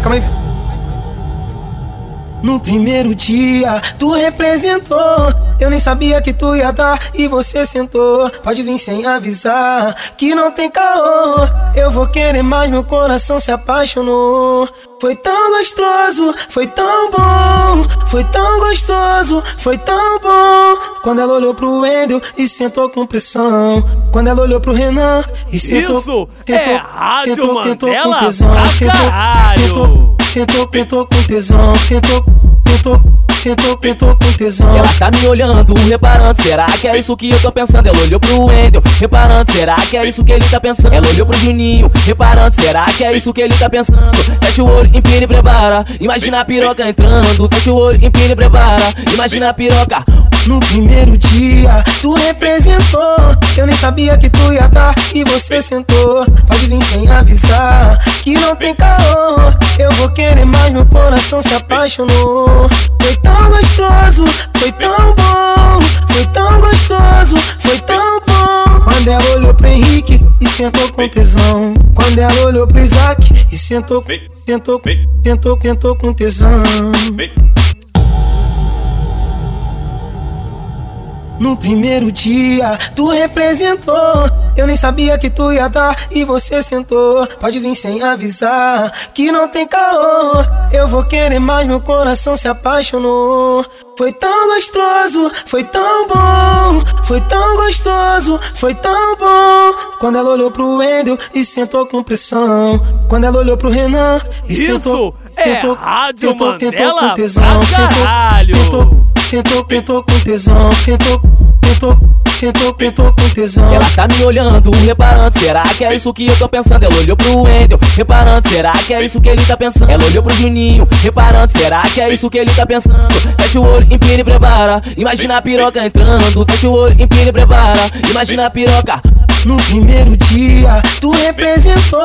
Calma aí, calma aí. No primeiro dia, tu representou. Eu nem sabia que tu ia dar e você sentou. Pode vir sem avisar que não tem caô. Eu vou querer mais, meu coração se apaixonou. Foi tão gostoso, foi tão bom. Foi tão gostoso, foi tão bom. Quando ela olhou pro Wendel e sentou com pressão. Quando ela olhou pro Renan e sentou. Isso tentou, é Rádio tentou, tentou com tesão. Tentou, tentou, tentou, tentou com tesão. Tentou, tentou, tentou, tentou com tesão. Ela tá me olhando, reparando, será que é isso que eu tô pensando? Ela olhou pro Wendel, reparando, será que é isso que ele tá pensando? Ela olhou pro Juninho, reparando, será que é isso que ele tá pensando? Fecha o olho, empina e prepara, imagina a piroca entrando. Fecha o olho, empina e prepara, imagina a piroca. No primeiro dia, tu representou. Eu nem sabia que tu ia dar e você sentou. Pode vir sem avisar que não tem caô. Eu vou querer mais, meu coração se apaixonou. Foi tão gostoso, foi tão bom. Foi tão gostoso, foi tão bom. Quando ela olhou pro Henrique e sentou com tesão. Quando ela olhou pro Isaac e sentou, sentou, sentou, sentou com tesão. No primeiro dia, tu representou. Eu nem sabia que tu ia dar e você sentou. Pode vir sem avisar que não tem caô. Eu vou querer mais, meu coração se apaixonou. Foi tão gostoso, foi tão bom. Foi tão gostoso, foi tão bom. Quando ela olhou pro Wendel e sentou com pressão. Quando ela olhou pro Renan e Isso sentou. é sentou, Rádio sentou, Mandela com tesão. pra caralho. sentou, sentou, sentou com tesão. Sentou, sentou, sentou, sentou com tesão. Ela tá me olhando, reparando, será que é isso que eu tô pensando? Ela olhou pro Wendel, reparando, será que é isso que ele tá pensando? Ela olhou pro Juninho, reparando, será que é isso que ele tá pensando? Fecha o olho, empina e prepara, imagina a piroca entrando. Fecha o olho, empina e prepara, imagina a piroca. No primeiro dia, tu representou.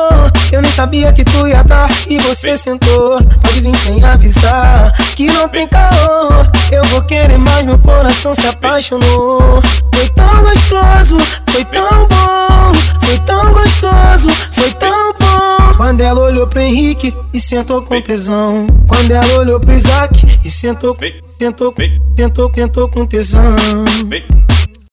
Eu nem sabia que tu ia dar e você sentou. Pode vir sem avisar que não tem caô. Eu vou querer mais, meu coração se apaixonou. Foi tão gostoso, foi tão bom. Foi tão gostoso, foi tão bom. Quando ela olhou pro Henrique e sentou com tesão. Quando ela olhou pro Isaac e sentou, sentou, sentou, sentou com tesão.